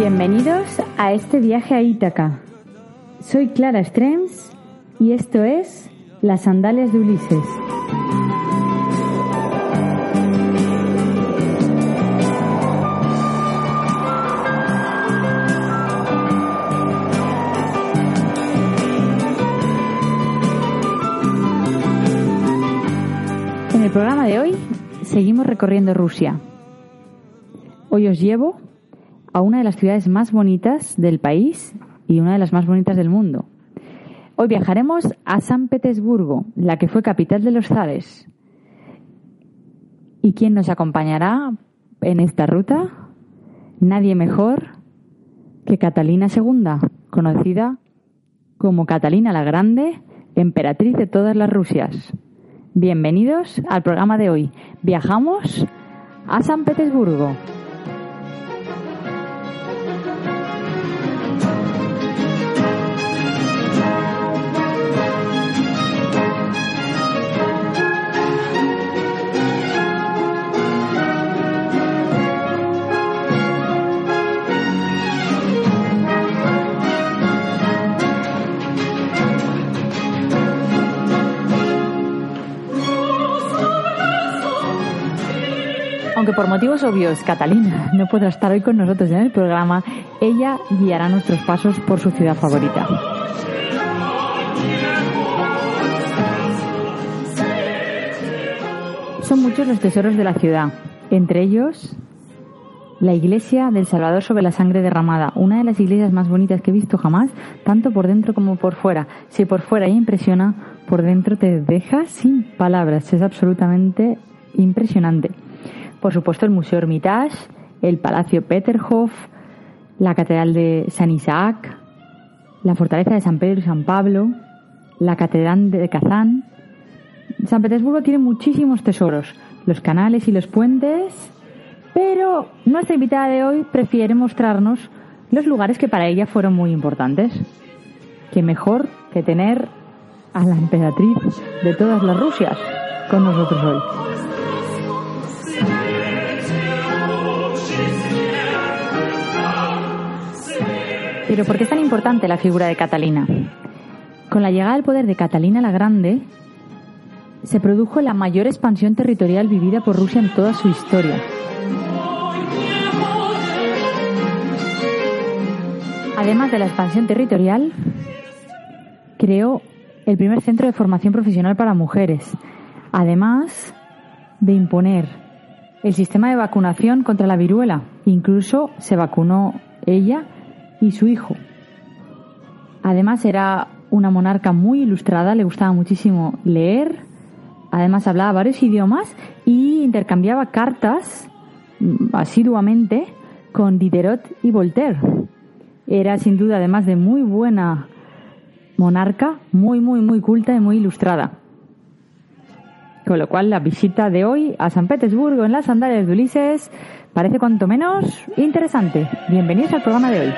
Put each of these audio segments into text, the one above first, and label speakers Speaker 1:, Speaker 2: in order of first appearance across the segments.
Speaker 1: Bienvenidos a este viaje a Ítaca. Soy Clara Strems y esto es Las Sandalias de Ulises. En el programa de hoy seguimos recorriendo Rusia. Hoy os llevo a una de las ciudades más bonitas del país y una de las más bonitas del mundo. Hoy viajaremos a San Petersburgo, la que fue capital de los zares. ¿Y quién nos acompañará en esta ruta? Nadie mejor que Catalina II, conocida como Catalina la Grande, emperatriz de todas las Rusias. Bienvenidos al programa de hoy. Viajamos a San Petersburgo. Por motivos obvios Catalina no podrá estar hoy con nosotros en el programa, ella guiará nuestros pasos por su ciudad favorita. Son muchos los tesoros de la ciudad, entre ellos la iglesia del Salvador sobre la sangre derramada, una de las iglesias más bonitas que he visto jamás, tanto por dentro como por fuera. Si por fuera ya impresiona, por dentro te deja sin palabras, es absolutamente impresionante. Por supuesto, el Museo Hermitage, el Palacio Peterhof, la Catedral de San Isaac, la Fortaleza de San Pedro y San Pablo, la Catedral de Kazán. San Petersburgo tiene muchísimos tesoros, los canales y los puentes, pero nuestra invitada de hoy prefiere mostrarnos los lugares que para ella fueron muy importantes. Qué mejor que tener a la emperatriz de todas las Rusias con nosotros hoy. Pero ¿por qué es tan importante la figura de Catalina? Con la llegada al poder de Catalina la Grande, se produjo la mayor expansión territorial vivida por Rusia en toda su historia. Además de la expansión territorial, creó el primer centro de formación profesional para mujeres, además de imponer el sistema de vacunación contra la viruela. Incluso se vacunó ella y su hijo. Además era una monarca muy ilustrada, le gustaba muchísimo leer, además hablaba varios idiomas y intercambiaba cartas mm, asiduamente con Diderot y Voltaire. Era sin duda, además de muy buena monarca, muy, muy, muy culta y muy ilustrada. Con lo cual la visita de hoy a San Petersburgo en las sandalias de Ulises parece cuanto menos interesante. Bienvenidos al programa de hoy.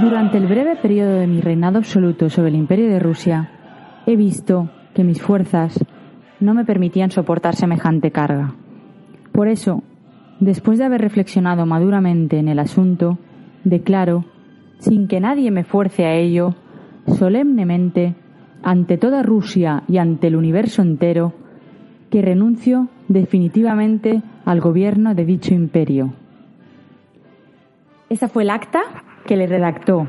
Speaker 1: Durante el breve periodo de mi reinado absoluto sobre el imperio de Rusia, he visto que mis fuerzas no me permitían soportar semejante carga. Por eso, después de haber reflexionado maduramente en el asunto, declaro, sin que nadie me fuerce a ello, solemnemente, ante toda Rusia y ante el universo entero que renuncio definitivamente al gobierno de dicho imperio. Esa fue el acta que le redactó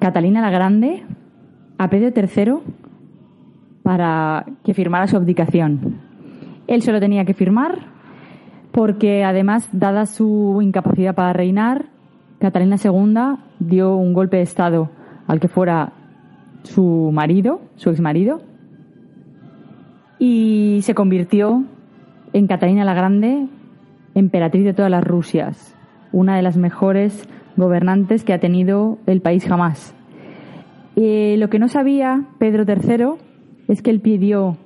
Speaker 1: Catalina la Grande a Pedro III para que firmara su abdicación. Él solo tenía que firmar porque además, dada su incapacidad para reinar, Catalina II dio un golpe de Estado al que fuera su marido, su exmarido, y se convirtió en Catalina la Grande, emperatriz de todas las Rusias, una de las mejores gobernantes que ha tenido el país jamás. Eh, lo que no sabía Pedro III es que él pidió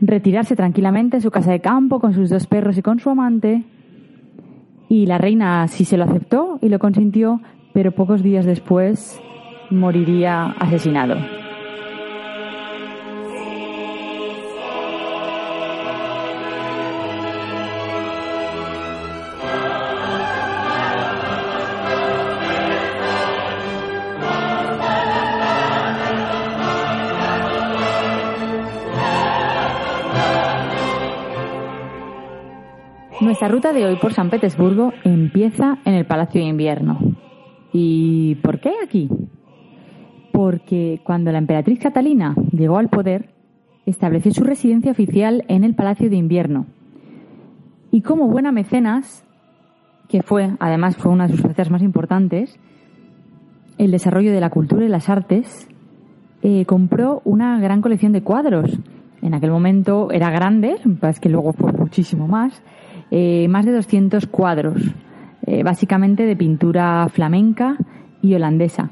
Speaker 1: retirarse tranquilamente en su casa de campo con sus dos perros y con su amante. Y la reina sí se lo aceptó y lo consintió, pero pocos días después moriría asesinado. Nuestra ruta de hoy por San Petersburgo empieza en el Palacio de Invierno. ¿Y por qué aquí? Porque cuando la emperatriz Catalina llegó al poder, estableció su residencia oficial en el Palacio de Invierno. Y como buena mecenas, que fue, además, fue una de sus facetas más importantes, el desarrollo de la cultura y las artes, eh, compró una gran colección de cuadros. En aquel momento era grande, es que luego fue muchísimo más, eh, más de 200 cuadros, eh, básicamente de pintura flamenca y holandesa.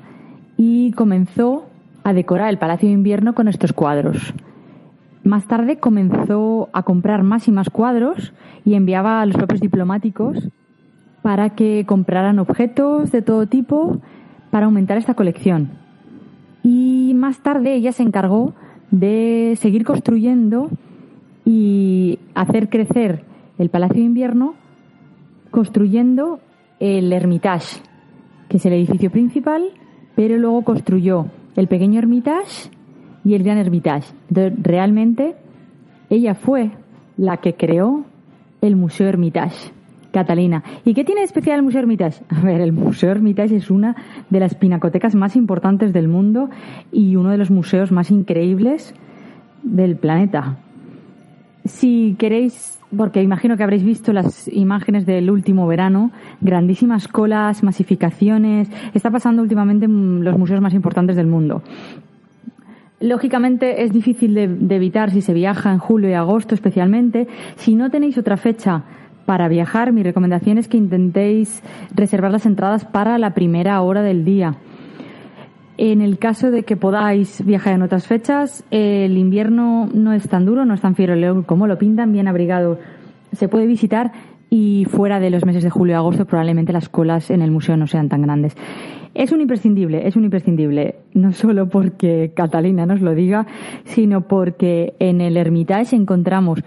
Speaker 1: Y comenzó a decorar el Palacio de Invierno con estos cuadros. Más tarde comenzó a comprar más y más cuadros y enviaba a los propios diplomáticos para que compraran objetos de todo tipo para aumentar esta colección. Y más tarde ella se encargó de seguir construyendo y hacer crecer el Palacio de Invierno construyendo el Hermitage, que es el edificio principal, pero luego construyó el pequeño Hermitage y el Gran Hermitage. Entonces, realmente, ella fue la que creó el Museo Hermitage. Catalina. ¿Y qué tiene de especial el Museo Hermitage? A ver, el Museo Hermitage es una de las pinacotecas más importantes del mundo y uno de los museos más increíbles del planeta. Si queréis porque imagino que habréis visto las imágenes del último verano, grandísimas colas, masificaciones, está pasando últimamente en los museos más importantes del mundo. Lógicamente es difícil de, de, evitar si se viaja en julio y agosto especialmente. Si no tenéis otra fecha para viajar, mi recomendación es que intentéis reservar las entradas para la primera hora del día. En el caso de que podáis viajar en otras fechas, el invierno no es tan duro, no es tan fiero como lo pintan, bien abrigado. Se puede visitar y fuera de los meses de julio y agosto probablemente las colas en el museo no sean tan grandes. Es un imprescindible, es un imprescindible, no solo porque Catalina nos lo diga, sino porque en el Hermitage encontramos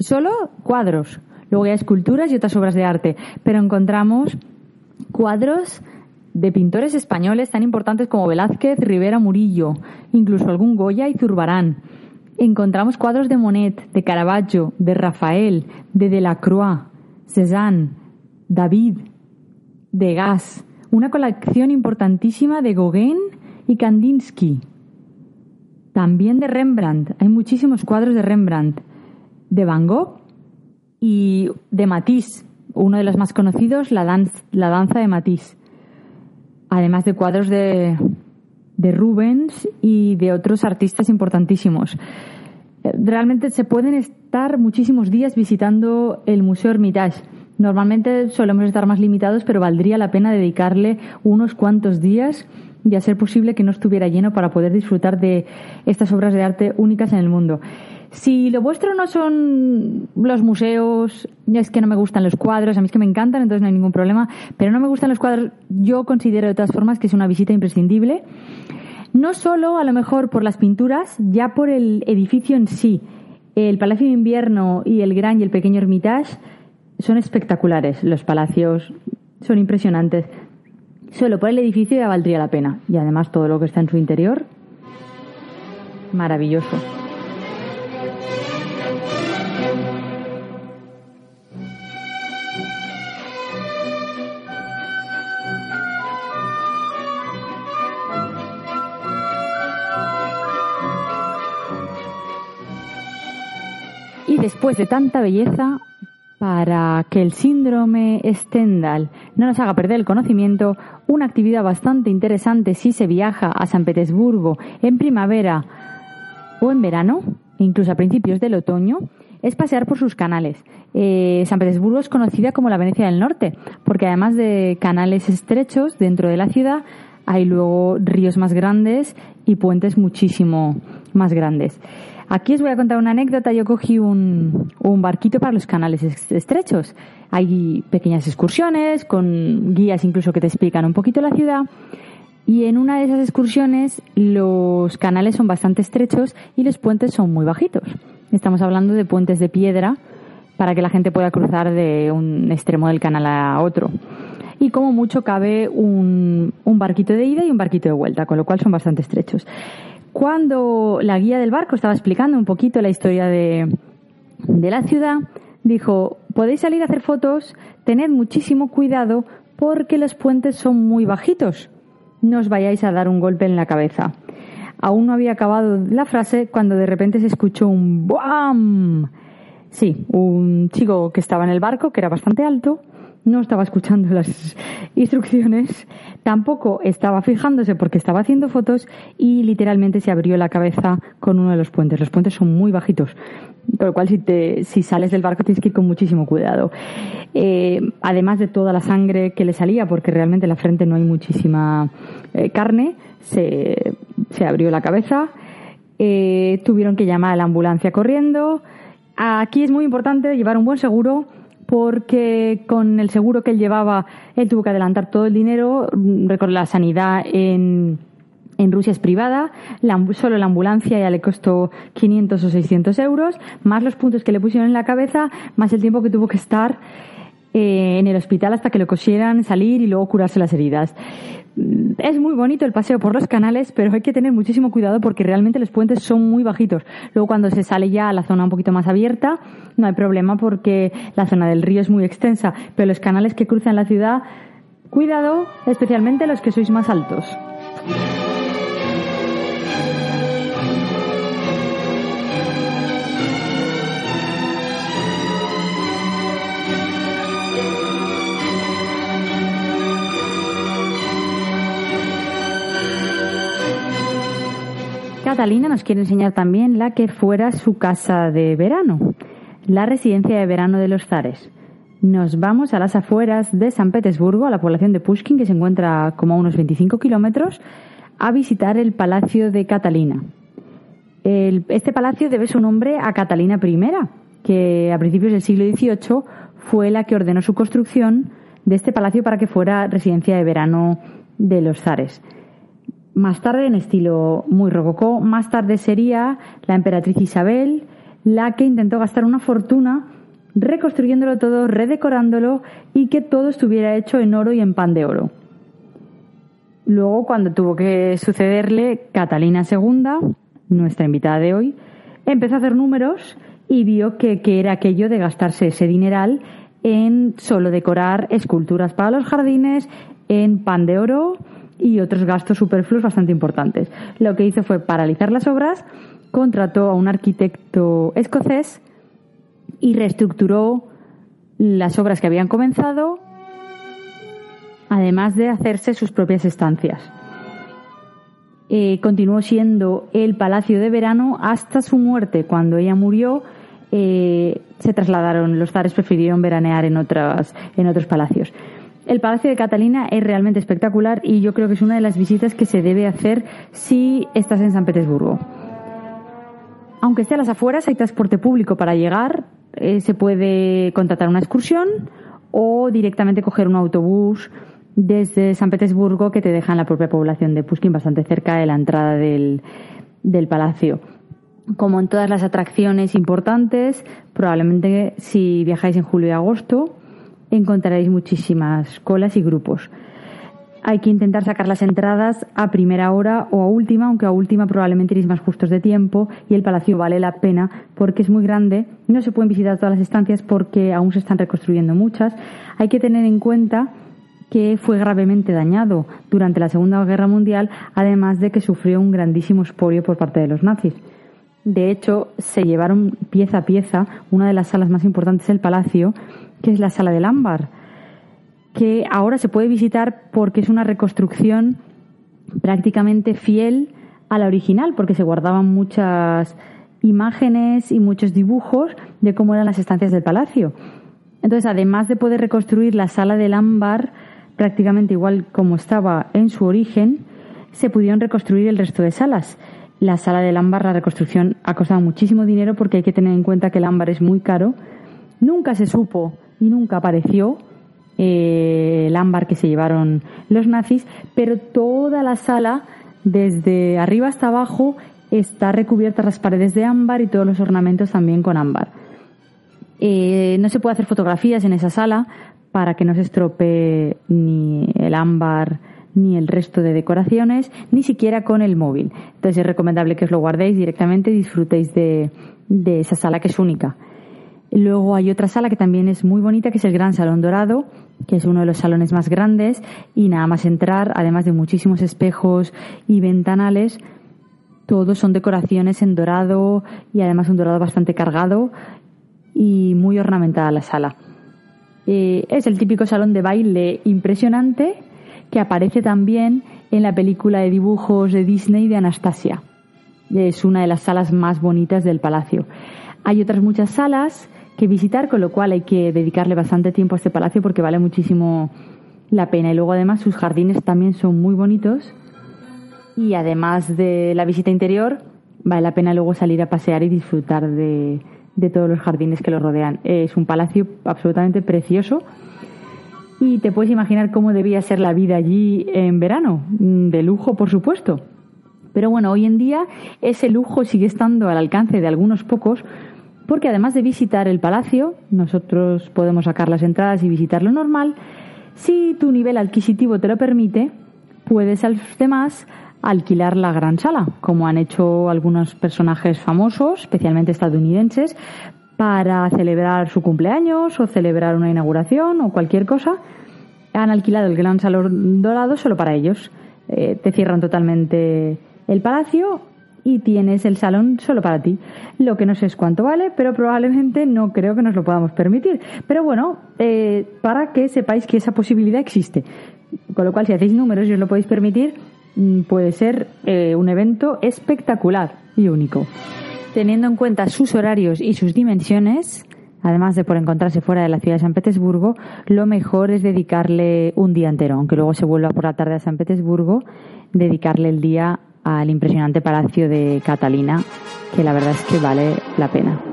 Speaker 1: solo cuadros, luego hay esculturas y otras obras de arte, pero encontramos cuadros de pintores españoles tan importantes como Velázquez, Rivera Murillo, incluso algún Goya y Zurbarán. Encontramos cuadros de Monet, de Caravaggio, de Rafael, de Delacroix, Cézanne, David, de Gas, una colección importantísima de Gauguin y Kandinsky. También de Rembrandt, hay muchísimos cuadros de Rembrandt, de Van Gogh y de Matisse, uno de los más conocidos, la, la danza de Matisse además de cuadros de, de Rubens y de otros artistas importantísimos. Eh, realmente se pueden estar muchísimos días visitando el Museo Hermitage. Normalmente solemos estar más limitados, pero valdría la pena dedicarle unos cuantos días y a ser posible que no estuviera lleno para poder disfrutar de estas obras de arte únicas en el mundo. Si lo vuestro no son los museos, es que no me gustan los cuadros, a mí es que me encantan, entonces no hay ningún problema, pero no me gustan los cuadros, yo considero de todas formas que es una visita imprescindible. No solo a lo mejor por las pinturas, ya por el edificio en sí. El Palacio de Invierno y el Gran y el Pequeño Hermitage son espectaculares. Los palacios son impresionantes. Solo por el edificio ya valdría la pena. Y además todo lo que está en su interior maravilloso. Y después de tanta belleza, para que el síndrome Stendhal no nos haga perder el conocimiento, una actividad bastante interesante si se viaja a San Petersburgo en primavera o en verano, incluso a principios del otoño, es pasear por sus canales. Eh, San Petersburgo es conocida como la Venecia del Norte, porque además de canales estrechos dentro de la ciudad, hay luego ríos más grandes y puentes muchísimo más grandes. Aquí os voy a contar una anécdota. Yo cogí un, un barquito para los canales estrechos. Hay pequeñas excursiones con guías incluso que te explican un poquito la ciudad. Y en una de esas excursiones los canales son bastante estrechos y los puentes son muy bajitos. Estamos hablando de puentes de piedra para que la gente pueda cruzar de un extremo del canal a otro. Y como mucho cabe un, un barquito de ida y un barquito de vuelta, con lo cual son bastante estrechos cuando la guía del barco estaba explicando un poquito la historia de, la ciudad, dijo, podéis salir a hacer fotos, tened muchísimo cuidado porque los puentes son muy bajitos. No os vayáis a dar un golpe en la cabeza. Aún no había acabado la frase cuando de repente se escuchó un ¡buam! Sí, un chico que estaba en el barco, que era bastante alto, no estaba escuchando las instrucciones, tampoco estaba fijándose porque estaba haciendo fotos y literalmente se abrió la cabeza con uno de los puentes. Los puentes son muy bajitos, con lo cual si, te, si sales del barco tienes que ir con muchísimo cuidado. Eh, además de toda la sangre que le salía, porque realmente en la frente no hay muchísima eh, carne, se, se, abrió la cabeza. Eh, tuvieron que llamar a la ambulancia corriendo. Aquí es muy importante llevar un buen seguro porque con el seguro que él llevaba, él tuvo que adelantar todo el dinero. Recuerdo, la sanidad en, en Rusia es privada, solo la ambulancia ya le costó 500 o 600 euros, más los puntos que le pusieron en la cabeza, más el tiempo que tuvo que estar eh, en el hospital hasta que lo cosieran, salir y luego curarse las heridas. Es muy bonito el paseo por los canales, pero hay que tener muchísimo cuidado porque realmente los puentes son muy bajitos. Luego cuando se sale ya a la zona un poquito más abierta, no hay problema porque la zona del río es muy extensa, pero los canales que cruzan la ciudad, cuidado, especialmente los que sois más altos. Catalina nos quiere enseñar también la que fuera su casa de verano, la residencia de verano de los zares. Nos vamos a las afueras de San Petersburgo, a la población de Pushkin, que se encuentra como a unos 25 kilómetros, a visitar el Palacio de Catalina. este palacio debe su nombre a Catalina I, que a principios del siglo XVIII fue la que ordenó su construcción de este palacio para que fuera residencia de verano de los zares. Más tarde, en estilo muy rococó, más tarde sería la emperatriz Isabel la que intentó gastar una fortuna reconstruyéndolo todo, redecorándolo y que todo estuviera hecho en oro y en pan de oro. Luego, cuando tuvo que sucederle, Catalina II, nuestra invitada de hoy, empezó a hacer números y vio que, que era aquello de gastarse ese dineral en solo decorar esculturas para los jardines, en pan de oro y otros gastos superfluos bastante importantes. Lo que hizo fue paralizar las obras, contrató a un arquitecto escocés y reestructuró las obras que habían comenzado, además de hacerse sus propias estancias. Eh, continuó siendo el palacio de verano hasta su muerte. Cuando ella murió, eh, se trasladaron, los zares prefirieron veranear en, otras, en otros palacios. El Palacio de Catalina es realmente espectacular y yo creo que es una de las visitas que se debe hacer si estás en San Petersburgo. Aunque esté a las afueras, hay transporte público para llegar. Eh, se puede contratar una excursión o directamente coger un autobús desde San Petersburgo que te deja en la propia población de Pushkin, bastante cerca de la entrada del, del palacio. Como en todas las atracciones importantes, probablemente si viajáis en julio y agosto, encontraréis muchísimas colas y grupos. hay que intentar sacar las entradas a primera hora o a última, aunque a última probablemente iréis más justos de tiempo y el palacio vale la pena porque es muy grande. No se pueden visitar todas las estancias porque aún se están reconstruyendo muchas. Hay que tener en cuenta que fue gravemente dañado durante la Segunda Guerra Mundial, además de que sufrió un grandísimo expolio por parte de los nazis. De hecho, se llevaron pieza a pieza una de las salas más importantes del palacio, que es la sala del ámbar, que ahora se puede visitar porque es una reconstrucción prácticamente fiel a la original, porque se guardaban muchas imágenes y muchos dibujos de cómo eran las estancias del palacio. Entonces, además de poder reconstruir la sala del ámbar prácticamente igual como estaba en su origen, se pudieron reconstruir el resto de salas. La sala del ámbar, la reconstrucción ha costado muchísimo dinero porque hay que tener en cuenta que el ámbar es muy caro. Nunca se supo y nunca apareció eh, el ámbar que se llevaron los nazis, pero toda la sala, desde arriba hasta abajo, está recubierta las paredes de ámbar y todos los ornamentos también con ámbar. Eh, no se puede hacer fotografías en esa sala para que no se estropee ni el ámbar ni el resto de decoraciones, ni siquiera con el móvil. Entonces es recomendable que os lo guardéis directamente y disfrutéis de, de esa sala que es única. Luego hay otra sala que también es muy bonita, que es el Gran Salón Dorado, que es uno de los salones más grandes y nada más entrar, además de muchísimos espejos y ventanales, todos son decoraciones en dorado y además un dorado bastante cargado y muy ornamentada la sala. Eh, es el típico salón de baile impresionante que aparece también en la película de dibujos de Disney de Anastasia. Es una de las salas más bonitas del palacio. Hay otras muchas salas que visitar, con lo cual hay que dedicarle bastante tiempo a este palacio porque vale muchísimo la pena. Y luego además sus jardines también son muy bonitos. Y además de la visita interior, vale la pena luego salir a pasear y disfrutar de, de todos los jardines que lo rodean. Es un palacio absolutamente precioso y te puedes imaginar cómo debía ser la vida allí en verano, mm, de lujo por supuesto. Pero bueno, hoy en día ese lujo sigue estando al alcance de algunos pocos porque además de visitar el palacio, nosotros podemos sacar las entradas y visitar lo normal. Si tu nivel adquisitivo te lo permite, puedes además alquilar la gran sala, como han hecho algunos personajes famosos, especialmente estadounidenses, para celebrar su cumpleaños o celebrar una inauguración o cualquier cosa. Han alquilado el gran salón dorado solo para ellos. Eh, te cierran totalmente el palacio y tienes el salón solo para ti. Lo que no sé es cuánto vale, pero probablemente no creo que nos lo podamos permitir. Pero bueno, eh, para que sepáis que esa posibilidad existe. Con lo cual, si hacéis números y os lo podéis permitir, Mm, puede ser eh, un evento espectacular y único. Teniendo en cuenta sus horarios y sus dimensiones, además de por encontrarse fuera de la ciudad de San Petersburgo, lo mejor es dedicarle un día entero, aunque luego se vuelva por la tarde a San Petersburgo, dedicarle el día al impresionante palacio de Catalina, que la verdad es que vale la pena.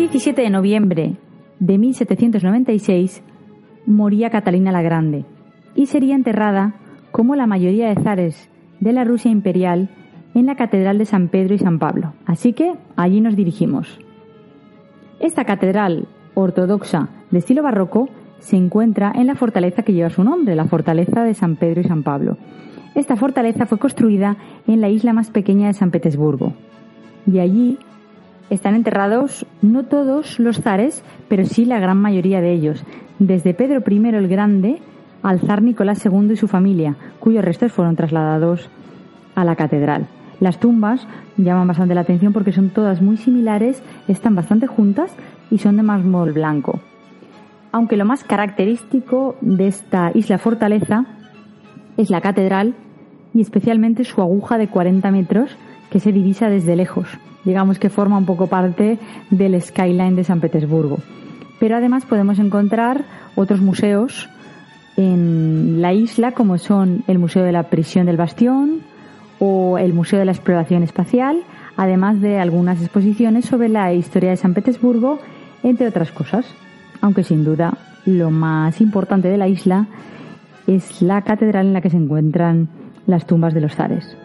Speaker 1: 17 de noviembre de 1796 moría Catalina la Grande y sería enterrada, como la mayoría de zares de la Rusia imperial, en la Catedral de San Pedro y San Pablo. Así que allí nos dirigimos. Esta catedral ortodoxa de estilo barroco se encuentra en la fortaleza que lleva su nombre, la fortaleza de San Pedro y San Pablo. Esta fortaleza fue construida en la isla más pequeña de San Petersburgo y allí están enterrados no todos los zares, pero sí la gran mayoría de ellos, desde Pedro I el Grande al zar Nicolás II y su familia, cuyos restos fueron trasladados a la catedral. Las tumbas llaman bastante la atención porque son todas muy similares, están bastante juntas y son de mármol blanco. Aunque lo más característico de esta isla fortaleza es la catedral y especialmente su aguja de 40 metros que se divisa desde lejos digamos que forma un poco parte del skyline de San Petersburgo. Pero además podemos encontrar otros museos en la isla, como son el Museo de la Prisión del Bastión o el Museo de la Exploración Espacial, además de algunas exposiciones sobre la historia de San Petersburgo, entre otras cosas. Aunque sin duda lo más importante de la isla es la catedral en la que se encuentran las tumbas de los zares.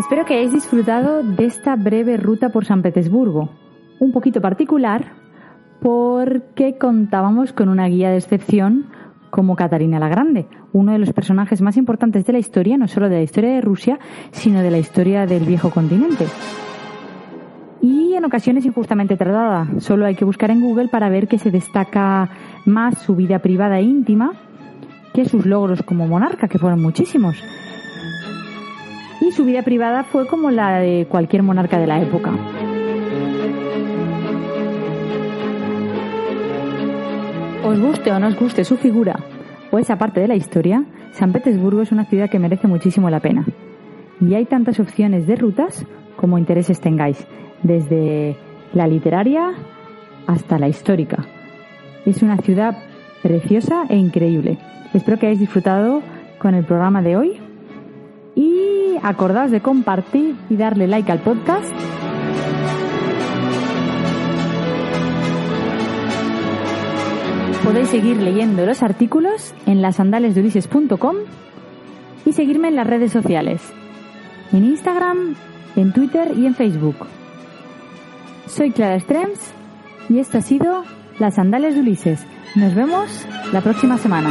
Speaker 1: Espero que hayáis disfrutado de esta breve ruta por San Petersburgo, un poquito particular porque contábamos con una guía de excepción como Catarina la Grande, uno de los personajes más importantes de la historia, no solo de la historia de Rusia, sino de la historia del viejo continente. Y en ocasiones injustamente tratada. Solo hay que buscar en Google para ver que se destaca más su vida privada e íntima que sus logros como monarca, que fueron muchísimos su vida privada fue como la de cualquier monarca de la época. Os guste o no os guste su figura o esa parte de la historia, San Petersburgo es una ciudad que merece muchísimo la pena. Y hay tantas opciones de rutas como intereses tengáis, desde la literaria hasta la histórica. Es una ciudad preciosa e increíble. Espero que hayáis disfrutado con el programa de hoy y acordaos de compartir y darle like al podcast. Podéis seguir leyendo los artículos en lasandalesdeulises.com y seguirme en las redes sociales, en Instagram, en Twitter y en Facebook. Soy Clara Strems y esto ha sido Las Sandales de Ulises. Nos vemos la próxima semana.